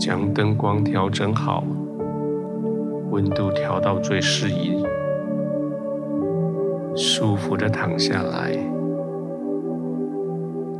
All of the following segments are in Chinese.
将灯光调整好，温度调到最适宜，舒服的躺下来。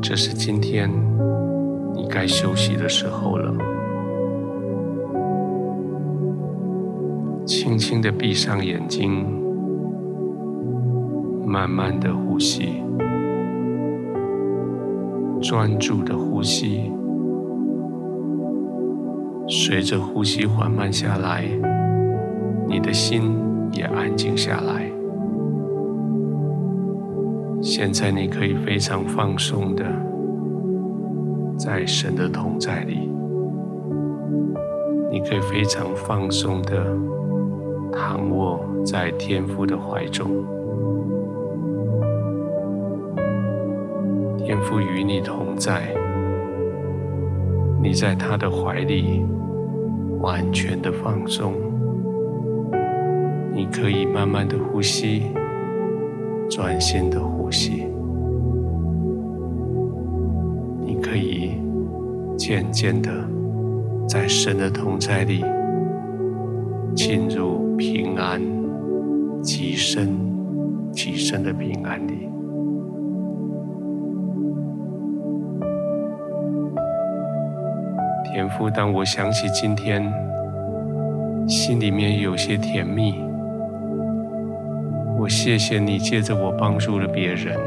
这是今天你该休息的时候了。轻轻的闭上眼睛，慢慢的呼吸，专注的呼吸。随着呼吸缓慢下来，你的心也安静下来。现在你可以非常放松的在神的同在里，你可以非常放松的躺卧在天父的怀中，天父与你同在。你在他的怀里完全的放松，你可以慢慢的呼吸，专心的呼吸，你可以渐渐的在神的同在里进入平安极深极深的平安里。天父，当我想起今天，心里面有些甜蜜。我谢谢你借着我帮助了别人。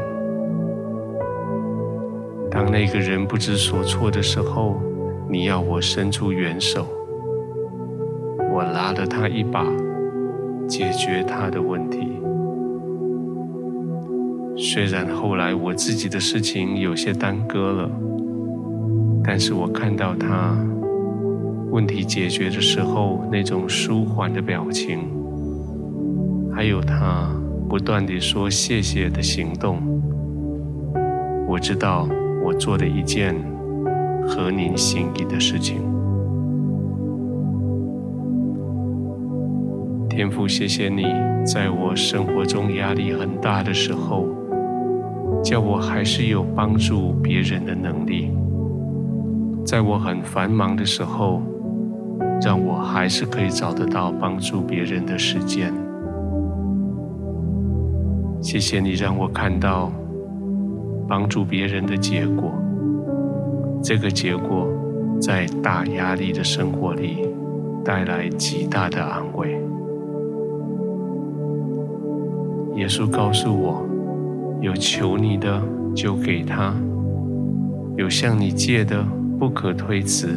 当那个人不知所措的时候，你要我伸出援手，我拉了他一把，解决他的问题。虽然后来我自己的事情有些耽搁了。但是我看到他问题解决的时候那种舒缓的表情，还有他不断地说谢谢的行动，我知道我做了一件合您心意的事情。天父，谢谢你在我生活中压力很大的时候，叫我还是有帮助别人的能力。在我很繁忙的时候，让我还是可以找得到帮助别人的时间。谢谢你让我看到帮助别人的结果，这个结果在大压力的生活里带来极大的安慰。耶稣告诉我，有求你的就给他，有向你借的。不可推辞。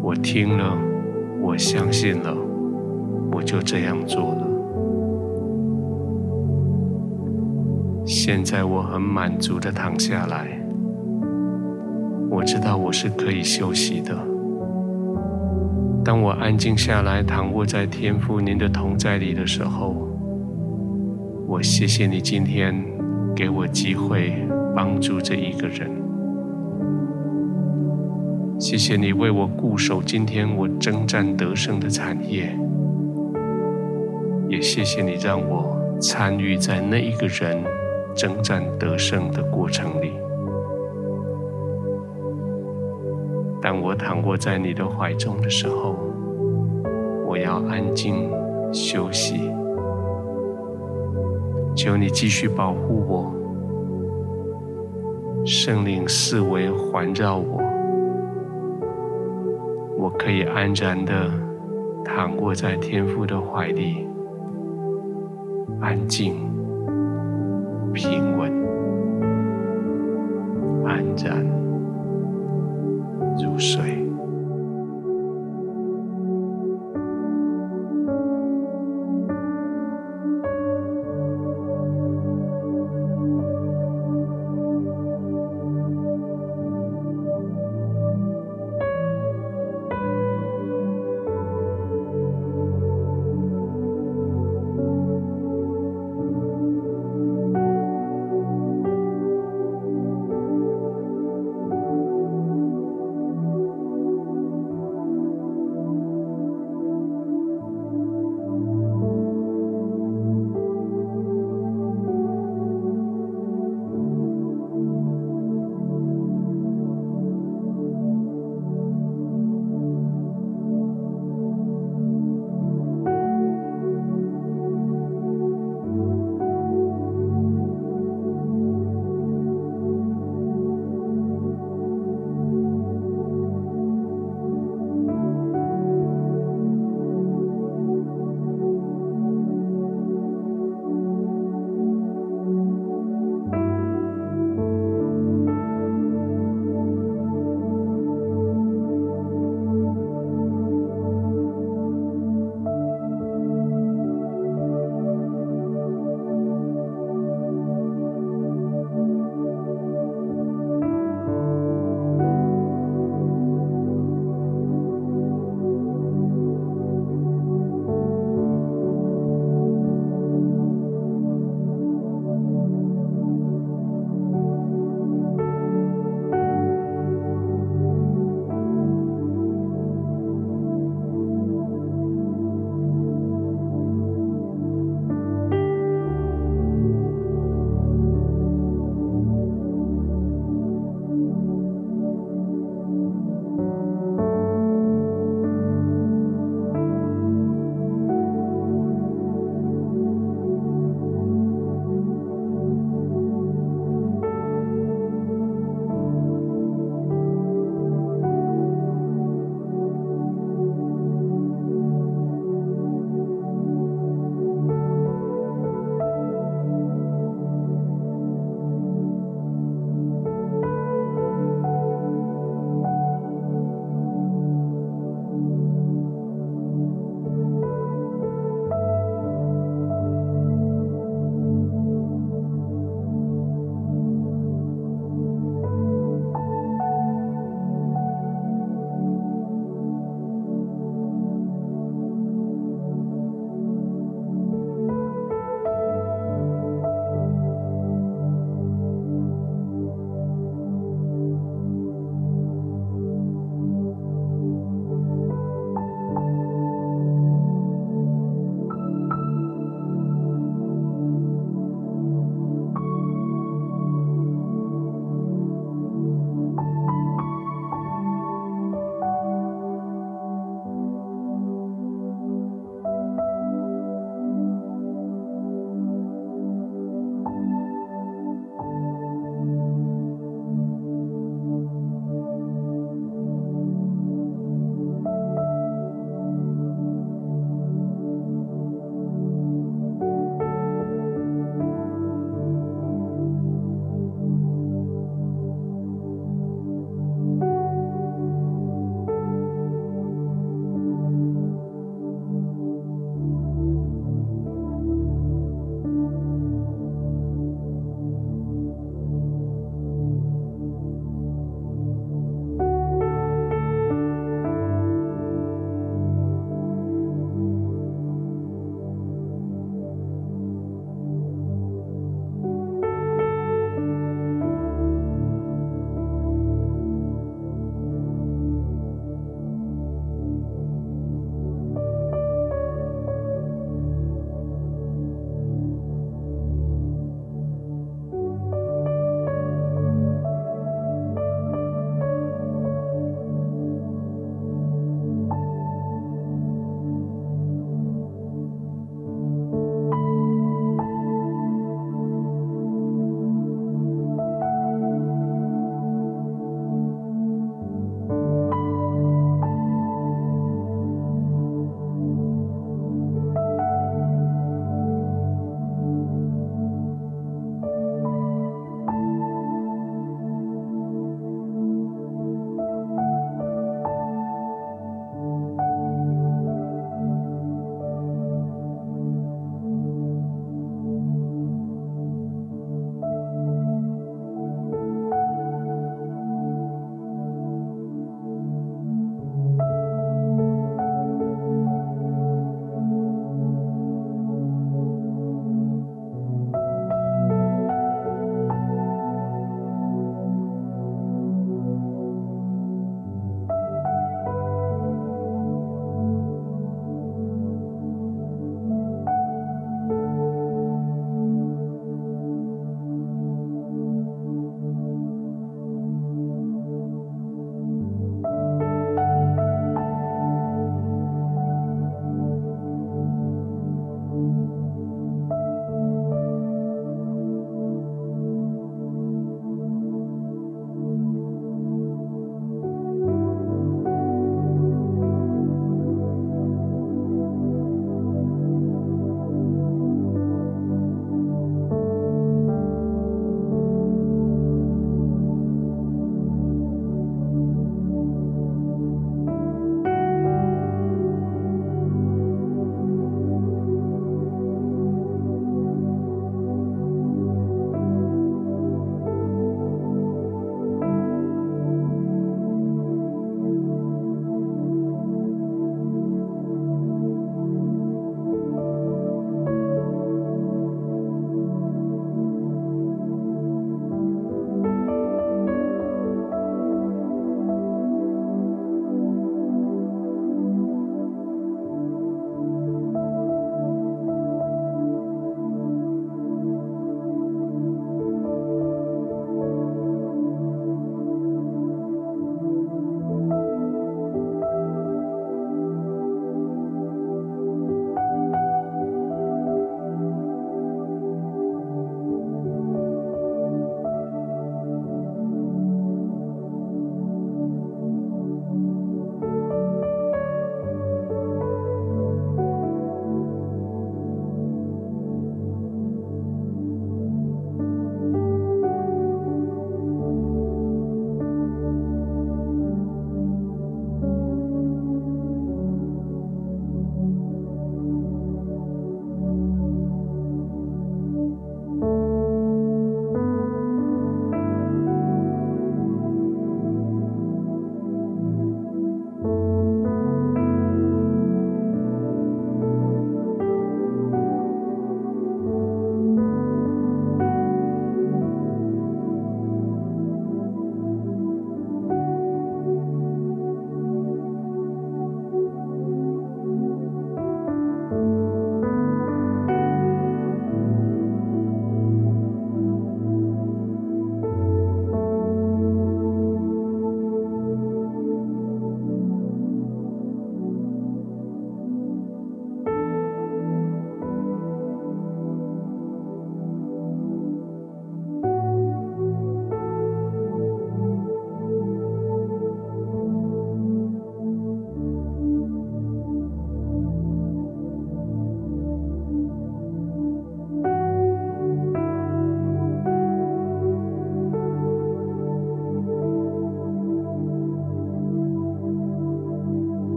我听了，我相信了，我就这样做了。现在我很满足的躺下来，我知道我是可以休息的。当我安静下来，躺卧在天父您的同在里的时候，我谢谢你今天给我机会帮助这一个人。谢谢你为我固守今天我征战得胜的产业，也谢谢你让我参与在那一个人征战得胜的过程里。当我躺卧在你的怀中的时候，我要安静休息，求你继续保护我，圣灵四围环绕我。我可以安然的躺卧在天父的怀里安静平稳安然入睡。